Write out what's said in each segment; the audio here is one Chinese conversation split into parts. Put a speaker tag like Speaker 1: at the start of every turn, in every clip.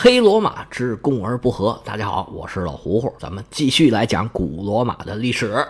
Speaker 1: 黑罗马之共而不和。大家好，我是老胡胡，咱们继续来讲古罗马的历史。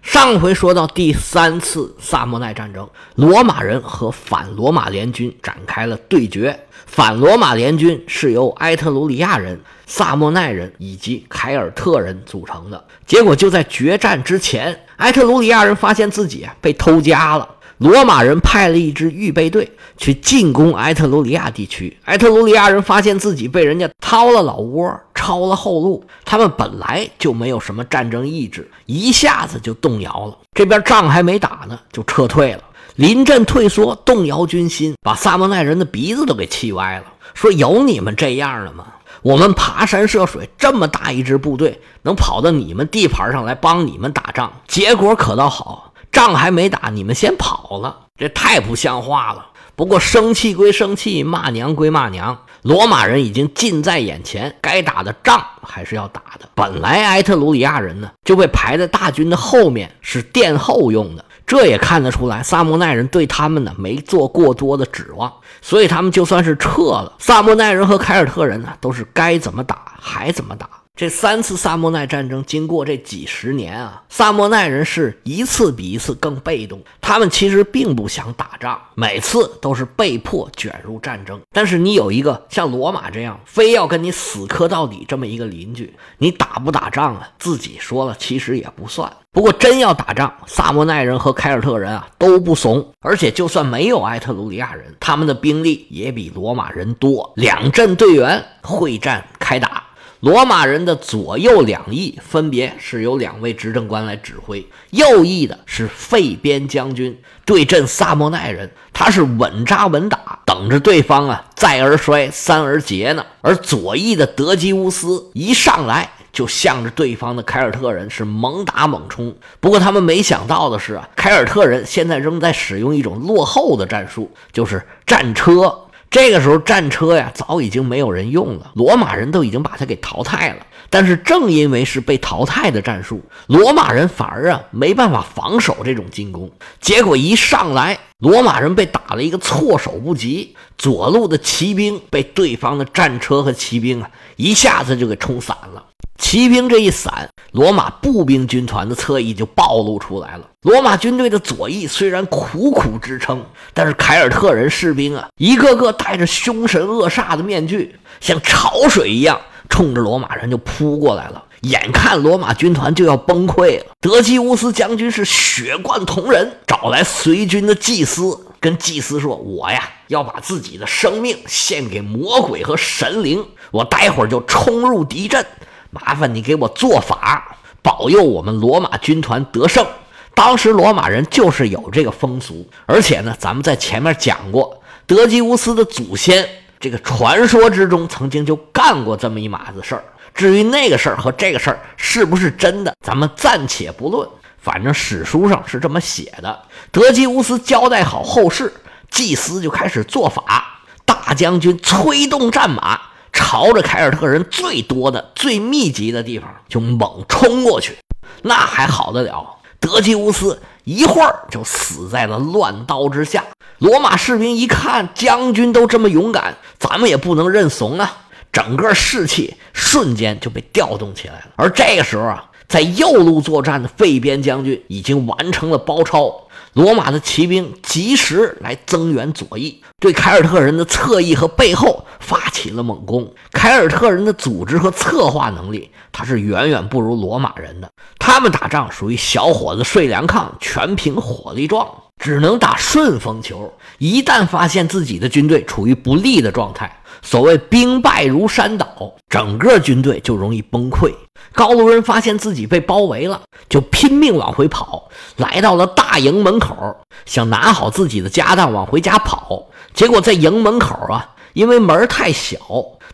Speaker 1: 上回说到第三次萨莫奈战争，罗马人和反罗马联军展开了对决。反罗马联军是由埃特鲁里亚人、萨莫奈人以及凯尔特人组成的。结果就在决战之前，埃特鲁里亚人发现自己被偷家了。罗马人派了一支预备队去进攻埃特鲁里亚地区。埃特鲁里亚人发现自己被人家掏了老窝，抄了后路。他们本来就没有什么战争意志，一下子就动摇了。这边仗还没打呢，就撤退了。临阵退缩，动摇军心，把萨莫奈人的鼻子都给气歪了。说：“有你们这样的吗？我们爬山涉水，这么大一支部队，能跑到你们地盘上来帮你们打仗？结果可倒好。”仗还没打，你们先跑了，这太不像话了。不过生气归生气，骂娘归骂娘，罗马人已经近在眼前，该打的仗还是要打的。本来埃特鲁里亚人呢就被排在大军的后面，是殿后用的。这也看得出来，萨莫奈人对他们呢没做过多的指望，所以他们就算是撤了，萨莫奈人和凯尔特人呢都是该怎么打还怎么打。这三次萨莫奈战争经过这几十年啊，萨莫奈人是一次比一次更被动。他们其实并不想打仗，每次都是被迫卷入战争。但是你有一个像罗马这样非要跟你死磕到底这么一个邻居，你打不打仗啊？自己说了其实也不算。不过真要打仗，萨莫奈人和凯尔特人啊都不怂，而且就算没有埃特鲁里亚人，他们的兵力也比罗马人多。两阵队员会战开打。罗马人的左右两翼分别是由两位执政官来指挥，右翼的是费边将军对阵萨莫奈人，他是稳扎稳打，等着对方啊再而衰，三而竭呢。而左翼的德基乌斯一上来就向着对方的凯尔特人是猛打猛冲。不过他们没想到的是啊，凯尔特人现在仍在使用一种落后的战术，就是战车。这个时候，战车呀早已经没有人用了，罗马人都已经把它给淘汰了。但是正因为是被淘汰的战术，罗马人反而啊没办法防守这种进攻。结果一上来，罗马人被打了一个措手不及，左路的骑兵被对方的战车和骑兵啊一下子就给冲散了。骑兵这一散，罗马步兵军团的侧翼就暴露出来了。罗马军队的左翼虽然苦苦支撑，但是凯尔特人士兵啊，一个个戴着凶神恶煞的面具，像潮水一样冲着罗马人就扑过来了。眼看罗马军团就要崩溃了，德基乌斯将军是血贯瞳仁，找来随军的祭司，跟祭司说：“我呀，要把自己的生命献给魔鬼和神灵，我待会儿就冲入敌阵。”麻烦你给我做法，保佑我们罗马军团得胜。当时罗马人就是有这个风俗，而且呢，咱们在前面讲过，德基乌斯的祖先这个传说之中曾经就干过这么一码子事儿。至于那个事儿和这个事儿是不是真的，咱们暂且不论，反正史书上是这么写的。德基乌斯交代好后事，祭司就开始做法，大将军催动战马。朝着凯尔特人最多的、最密集的地方就猛冲过去，那还好得了？德基乌斯一会儿就死在了乱刀之下。罗马士兵一看将军都这么勇敢，咱们也不能认怂啊！整个士气瞬间就被调动起来了。而这个时候啊，在右路作战的费边将军已经完成了包抄。罗马的骑兵及时来增援左翼，对凯尔特人的侧翼和背后发起了猛攻。凯尔特人的组织和策划能力，他是远远不如罗马人的。他们打仗属于小伙子睡凉炕，全凭火力壮，只能打顺风球。一旦发现自己的军队处于不利的状态，所谓兵败如山倒，整个军队就容易崩溃。高卢人发现自己被包围了，就拼命往回跑，来到了大营门口，想拿好自己的家当往回家跑。结果在营门口啊，因为门太小，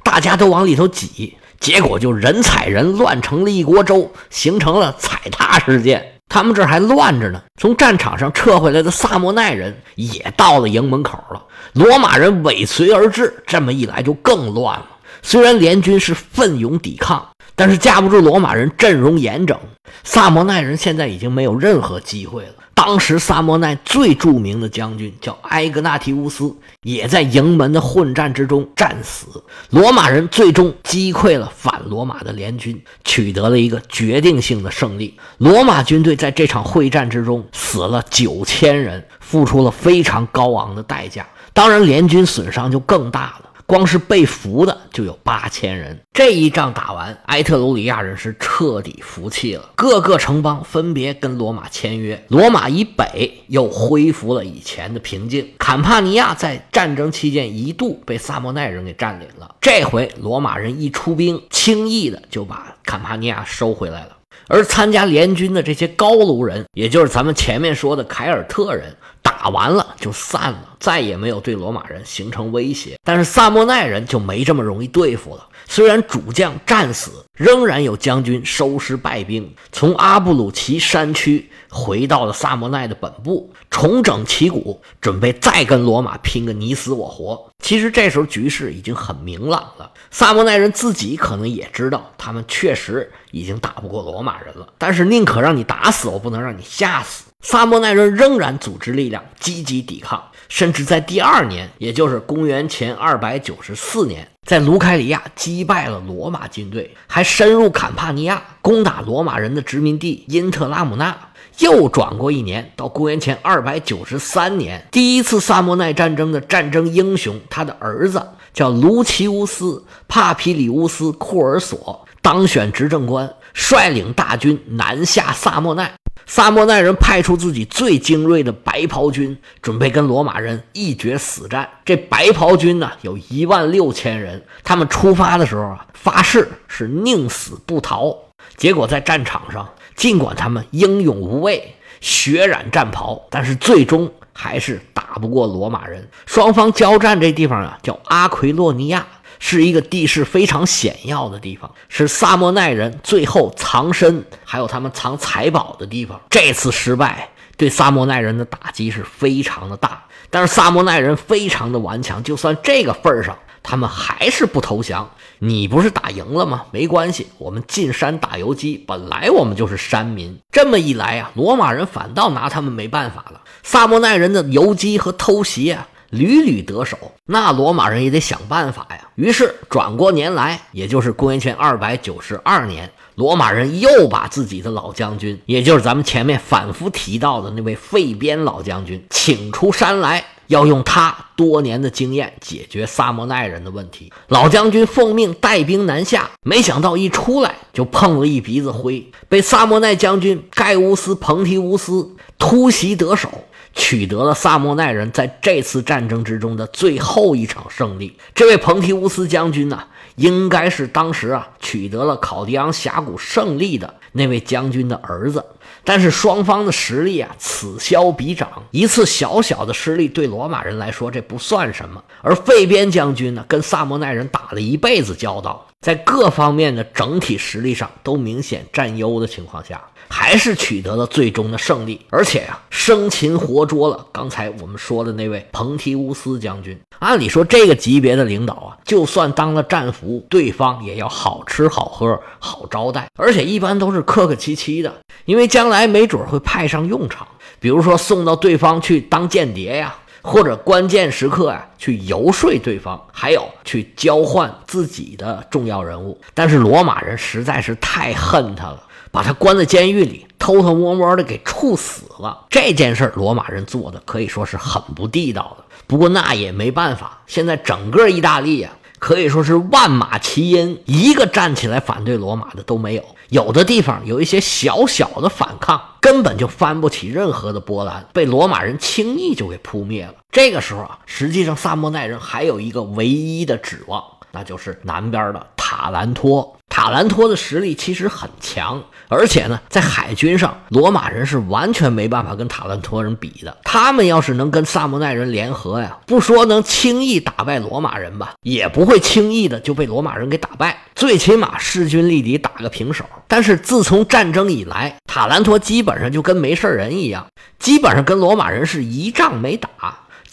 Speaker 1: 大家都往里头挤，结果就人踩人，乱成了一锅粥，形成了踩踏事件。他们这还乱着呢。从战场上撤回来的萨莫奈人也到了营门口了，罗马人尾随而至，这么一来就更乱了。虽然联军是奋勇抵抗。但是架不住罗马人阵容严整，萨摩奈人现在已经没有任何机会了。当时萨摩奈最著名的将军叫埃格纳提乌斯，也在营门的混战之中战死。罗马人最终击溃了反罗马的联军，取得了一个决定性的胜利。罗马军队在这场会战之中死了九千人，付出了非常高昂的代价。当然，联军损伤就更大了。光是被俘的就有八千人。这一仗打完，埃特鲁里亚人是彻底服气了，各个城邦分别跟罗马签约，罗马以北又恢复了以前的平静。坎帕尼亚在战争期间一度被萨莫奈人给占领了，这回罗马人一出兵，轻易的就把坎帕尼亚收回来了。而参加联军的这些高卢人，也就是咱们前面说的凯尔特人。打完了就散了，再也没有对罗马人形成威胁。但是萨莫奈人就没这么容易对付了。虽然主将战死，仍然有将军收拾败兵，从阿布鲁奇山区回到了萨莫奈的本部，重整旗鼓，准备再跟罗马拼个你死我活。其实这时候局势已经很明朗了，萨莫奈人自己可能也知道，他们确实已经打不过罗马人了。但是宁可让你打死，我不能让你吓死。萨莫奈人仍然组织力量，积极抵抗，甚至在第二年，也就是公元前二百九十四年，在卢凯里亚击败了罗马军队，还深入坎帕尼亚，攻打罗马人的殖民地因特拉姆纳。又转过一年，到公元前二百九十三年，第一次萨莫奈战争的战争英雄，他的儿子叫卢奇乌斯·帕皮里乌斯·库尔索，当选执政官，率领大军南下萨莫奈。萨莫奈人派出自己最精锐的白袍军，准备跟罗马人一决死战。这白袍军呢，有一万六千人。他们出发的时候啊，发誓是宁死不逃。结果在战场上，尽管他们英勇无畏，血染战袍，但是最终还是打不过罗马人。双方交战这地方啊，叫阿奎洛尼亚。是一个地势非常险要的地方，是萨莫奈人最后藏身，还有他们藏财宝的地方。这次失败对萨莫奈人的打击是非常的大，但是萨莫奈人非常的顽强，就算这个份上，他们还是不投降。你不是打赢了吗？没关系，我们进山打游击，本来我们就是山民。这么一来啊，罗马人反倒拿他们没办法了。萨莫奈人的游击和偷袭啊。屡屡得手，那罗马人也得想办法呀。于是转过年来，也就是公元前二百九十二年，罗马人又把自己的老将军，也就是咱们前面反复提到的那位费边老将军，请出山来，要用他多年的经验解决萨莫奈人的问题。老将军奉命带兵南下，没想到一出来就碰了一鼻子灰，被萨莫奈将军盖乌斯·彭提乌斯突袭得手。取得了萨莫奈人在这次战争之中的最后一场胜利。这位彭提乌斯将军呢，应该是当时啊取得了考迪昂峡谷胜利的那位将军的儿子。但是双方的实力啊此消彼长，一次小小的失利对罗马人来说这不算什么。而费边将军呢，跟萨莫奈人打了一辈子交道，在各方面的整体实力上都明显占优的情况下。还是取得了最终的胜利，而且呀，生擒活捉了刚才我们说的那位彭提乌斯将军。按理说，这个级别的领导啊，就算当了战俘，对方也要好吃好喝、好招待，而且一般都是客客气气的，因为将来没准会派上用场。比如说送到对方去当间谍呀，或者关键时刻啊去游说对方，还有去交换自己的重要人物。但是罗马人实在是太恨他了。把他关在监狱里，偷偷摸摸的给处死了。这件事罗马人做的可以说是很不地道的。不过那也没办法，现在整个意大利呀，可以说是万马齐喑，一个站起来反对罗马的都没有。有的地方有一些小小的反抗，根本就翻不起任何的波澜，被罗马人轻易就给扑灭了。这个时候啊，实际上萨莫奈人还有一个唯一的指望，那就是南边的塔兰托。塔兰托的实力其实很强，而且呢，在海军上，罗马人是完全没办法跟塔兰托人比的。他们要是能跟萨莫奈人联合呀，不说能轻易打败罗马人吧，也不会轻易的就被罗马人给打败，最起码势均力敌，打个平手。但是自从战争以来，塔兰托基本上就跟没事人一样，基本上跟罗马人是一仗没打，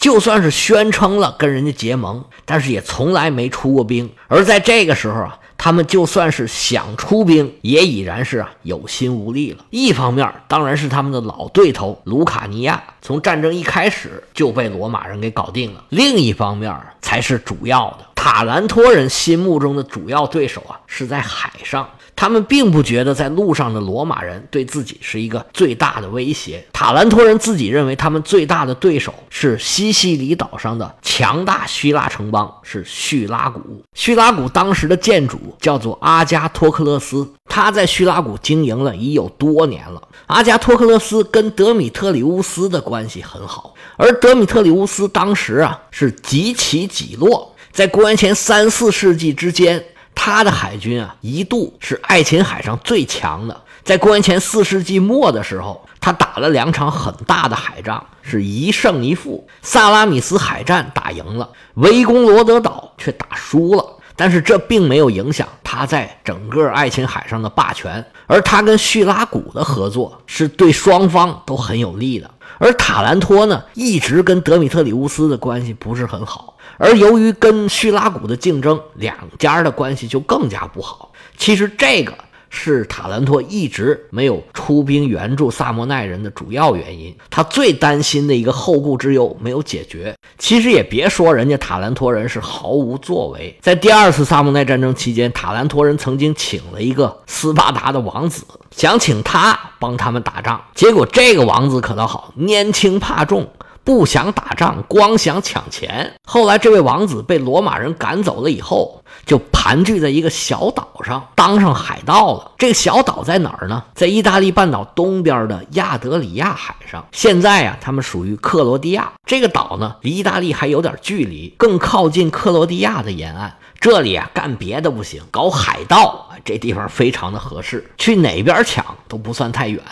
Speaker 1: 就算是宣称了跟人家结盟，但是也从来没出过兵。而在这个时候啊。他们就算是想出兵，也已然是啊有心无力了。一方面当然是他们的老对头卢卡尼亚，从战争一开始就被罗马人给搞定了；另一方面才是主要的塔兰托人心目中的主要对手啊，是在海上。他们并不觉得在路上的罗马人对自己是一个最大的威胁。塔兰托人自己认为，他们最大的对手是西西里岛上的强大希腊城邦，是叙拉古。叙拉古当时的建主叫做阿加托克勒斯，他在叙拉古经营了已有多年了。阿加托克勒斯跟德米特里乌斯的关系很好，而德米特里乌斯当时啊是几起几落，在公元前三四世纪之间。他的海军啊，一度是爱琴海上最强的。在公元前四世纪末的时候，他打了两场很大的海仗，是一胜一负。萨拉米斯海战打赢了，围攻罗德岛却打输了。但是这并没有影响他在整个爱琴海上的霸权。而他跟叙拉古的合作是对双方都很有利的。而塔兰托呢，一直跟德米特里乌斯的关系不是很好。而由于跟叙拉古的竞争，两家的关系就更加不好。其实这个是塔兰托一直没有出兵援助萨莫奈人的主要原因。他最担心的一个后顾之忧没有解决。其实也别说人家塔兰托人是毫无作为。在第二次萨莫奈战争期间，塔兰托人曾经请了一个斯巴达的王子，想请他帮他们打仗。结果这个王子可倒好，年轻怕重。不想打仗，光想抢钱。后来，这位王子被罗马人赶走了以后，就盘踞在一个小岛上，当上海盗了。这个小岛在哪儿呢？在意大利半岛东边的亚德里亚海上。现在啊，他们属于克罗地亚。这个岛呢，离意大利还有点距离，更靠近克罗地亚的沿岸。这里啊，干别的不行，搞海盗，这地方非常的合适。去哪边抢都不算太远。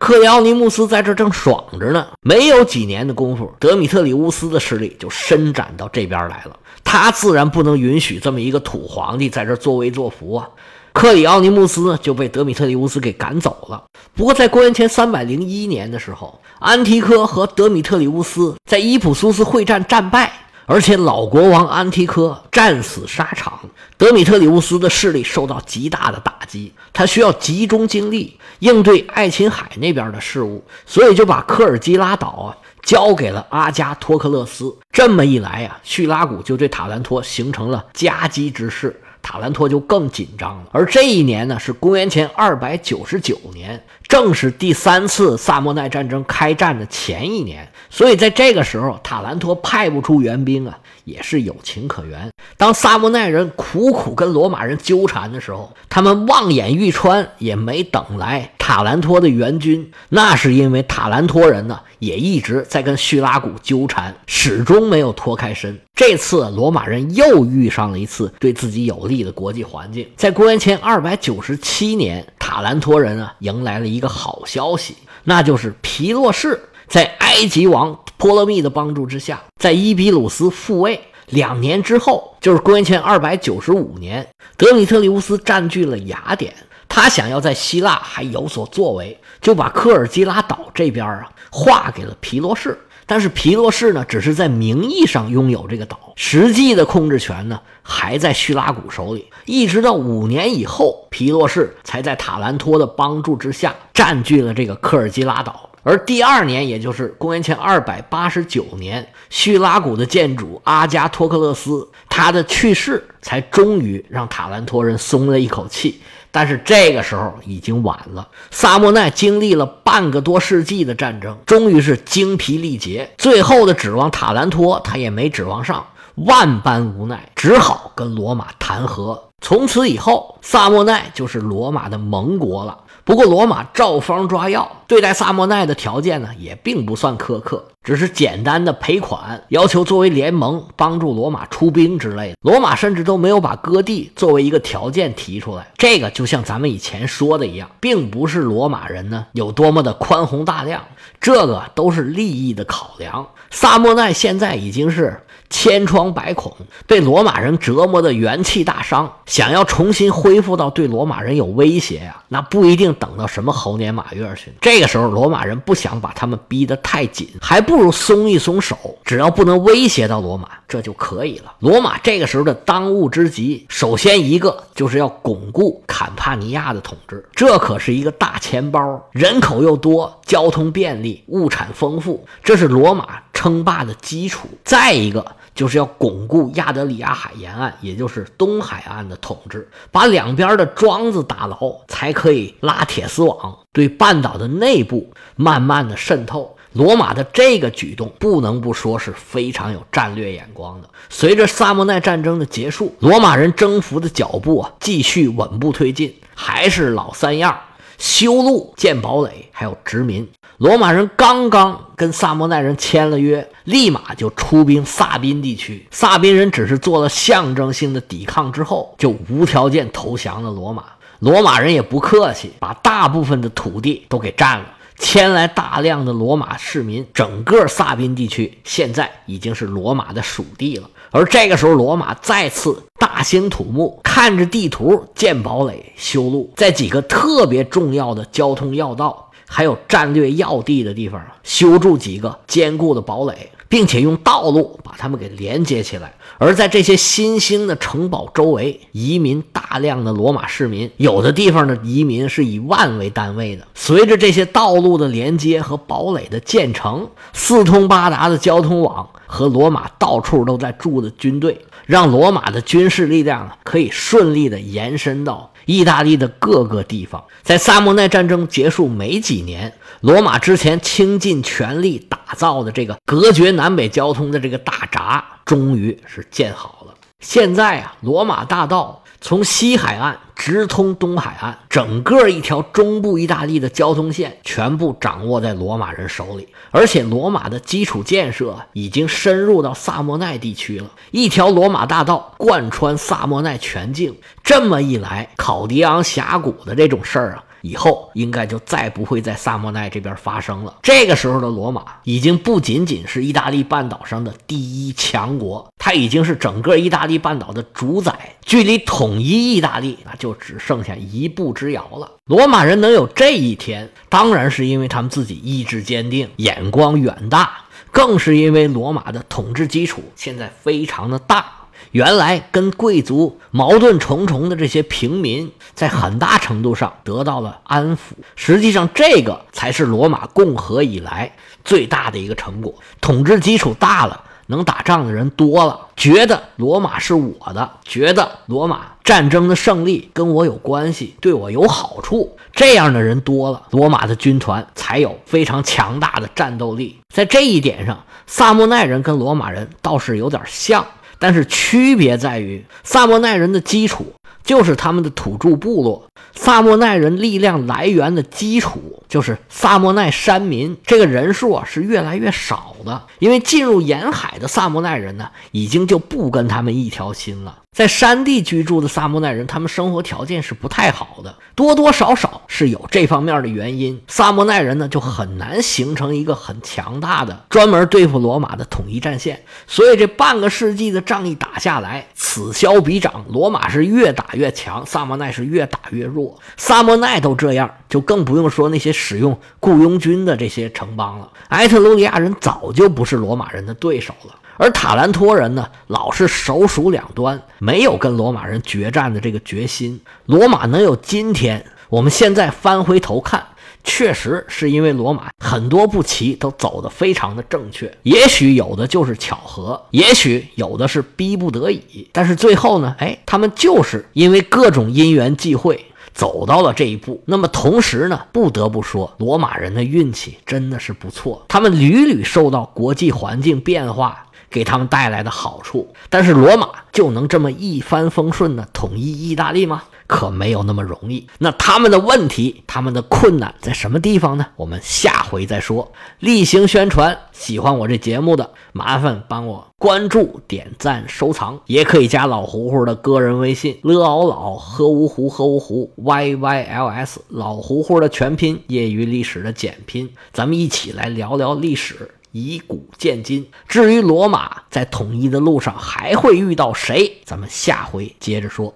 Speaker 1: 克里奥尼穆斯在这正爽着呢，没有几年的功夫，德米特里乌斯的势力就伸展到这边来了。他自然不能允许这么一个土皇帝在这作威作福啊。克里奥尼穆斯呢就被德米特里乌斯给赶走了。不过在公元前三百零一年的时候，安提柯和德米特里乌斯在伊普苏斯会战战败。而且老国王安提柯战死沙场，德米特里乌斯的势力受到极大的打击，他需要集中精力应对爱琴海那边的事务，所以就把科尔基拉岛啊交给了阿加托克勒斯。这么一来啊，叙拉古就对塔兰托形成了夹击之势。塔兰托就更紧张了，而这一年呢是公元前二百九十九年，正是第三次萨莫奈战争开战的前一年，所以在这个时候，塔兰托派不出援兵啊，也是有情可原。当萨莫奈人苦苦跟罗马人纠缠的时候，他们望眼欲穿，也没等来塔兰托的援军。那是因为塔兰托人呢，也一直在跟叙拉古纠缠，始终没有脱开身。这次罗马人又遇上了一次对自己有利的国际环境。在公元前二百九十七年，塔兰托人啊迎来了一个好消息，那就是皮洛士在埃及王波勒密的帮助之下，在伊比鲁斯复位。两年之后，就是公元前二百九十五年，德米特里乌斯占据了雅典，他想要在希腊还有所作为，就把科尔基拉岛这边啊划给了皮洛士。但是皮洛士呢，只是在名义上拥有这个岛，实际的控制权呢还在叙拉古手里。一直到五年以后，皮洛士才在塔兰托的帮助之下占据了这个科尔基拉岛。而第二年，也就是公元前二百八十九年，叙拉古的建主阿加托克勒斯他的去世，才终于让塔兰托人松了一口气。但是这个时候已经晚了。萨莫奈经历了半个多世纪的战争，终于是精疲力竭，最后的指望塔兰托他也没指望上，万般无奈，只好跟罗马谈和。从此以后，萨莫奈就是罗马的盟国了。不过，罗马照方抓药，对待萨莫奈的条件呢，也并不算苛刻，只是简单的赔款，要求作为联盟帮助罗马出兵之类的。罗马甚至都没有把割地作为一个条件提出来。这个就像咱们以前说的一样，并不是罗马人呢有多么的宽宏大量，这个都是利益的考量。萨莫奈现在已经是。千疮百孔，被罗马人折磨的元气大伤，想要重新恢恢复到对罗马人有威胁呀，那不一定等到什么猴年马月去。这个时候，罗马人不想把他们逼得太紧，还不如松一松手，只要不能威胁到罗马，这就可以了。罗马这个时候的当务之急，首先一个就是要巩固坎帕尼亚的统治。这可是一个大钱包，人口又多，交通便利，物产丰富，这是罗马称霸的基础。再一个。就是要巩固亚得里亚海沿岸，也就是东海岸的统治，把两边的桩子打牢，才可以拉铁丝网，对半岛的内部慢慢的渗透。罗马的这个举动，不能不说是非常有战略眼光的。随着萨莫奈战争的结束，罗马人征服的脚步啊，继续稳步推进，还是老三样：修路、建堡垒，还有殖民。罗马人刚刚跟萨摩奈人签了约，立马就出兵萨宾地区。萨宾人只是做了象征性的抵抗之后，就无条件投降了罗马。罗马人也不客气，把大部分的土地都给占了，迁来大量的罗马市民。整个萨宾地区现在已经是罗马的属地了。而这个时候，罗马再次大兴土木，看着地图建堡垒、修路，在几个特别重要的交通要道。还有战略要地的地方，修筑几个坚固的堡垒，并且用道路把它们给连接起来。而在这些新兴的城堡周围，移民大量的罗马市民，有的地方的移民是以万为单位的。随着这些道路的连接和堡垒的建成，四通八达的交通网和罗马到处都在驻的军队，让罗马的军事力量啊可以顺利的延伸到。意大利的各个地方，在萨莫奈战争结束没几年，罗马之前倾尽全力打造的这个隔绝南北交通的这个大闸，终于是建好了。现在啊，罗马大道。从西海岸直通东海岸，整个一条中部意大利的交通线全部掌握在罗马人手里，而且罗马的基础建设已经深入到萨莫奈地区了。一条罗马大道贯穿萨莫奈全境，这么一来，考迪昂峡谷的这种事儿啊。以后应该就再不会在萨莫奈这边发生了。这个时候的罗马已经不仅仅是意大利半岛上的第一强国，它已经是整个意大利半岛的主宰，距离统一意大利那就只剩下一步之遥了。罗马人能有这一天，当然是因为他们自己意志坚定、眼光远大，更是因为罗马的统治基础现在非常的大。原来跟贵族矛盾重重的这些平民，在很大程度上得到了安抚。实际上，这个才是罗马共和以来最大的一个成果。统治基础大了，能打仗的人多了，觉得罗马是我的，觉得罗马战争的胜利跟我有关系，对我有好处。这样的人多了，罗马的军团才有非常强大的战斗力。在这一点上，萨莫奈人跟罗马人倒是有点像。但是区别在于，萨莫奈人的基础就是他们的土著部落，萨莫奈人力量来源的基础就是萨莫奈山民，这个人数啊是越来越少的，因为进入沿海的萨莫奈人呢，已经就不跟他们一条心了。在山地居住的萨莫奈人，他们生活条件是不太好的，多多少少是有这方面的原因。萨莫奈人呢，就很难形成一个很强大的专门对付罗马的统一战线。所以这半个世纪的仗一打下来，此消彼长，罗马是越打越强，萨莫奈是越打越弱。萨莫奈都这样，就更不用说那些使用雇佣军的这些城邦了。埃特鲁里亚人早就不是罗马人的对手了。而塔兰托人呢，老是手鼠两端，没有跟罗马人决战的这个决心。罗马能有今天，我们现在翻回头看，确实是因为罗马很多步棋都走得非常的正确。也许有的就是巧合，也许有的是逼不得已。但是最后呢，哎，他们就是因为各种因缘际会走到了这一步。那么同时呢，不得不说，罗马人的运气真的是不错，他们屡屡受到国际环境变化。给他们带来的好处，但是罗马就能这么一帆风顺的统一意大利吗？可没有那么容易。那他们的问题，他们的困难在什么地方呢？我们下回再说。例行宣传，喜欢我这节目的，麻烦帮我关注、点赞、收藏，也可以加老胡胡的个人微信：l o 老喝芜湖喝芜湖 y y l s 老胡胡的全拼，业余历史的简拼，咱们一起来聊聊历史。以古鉴今。至于罗马在统一的路上还会遇到谁，咱们下回接着说。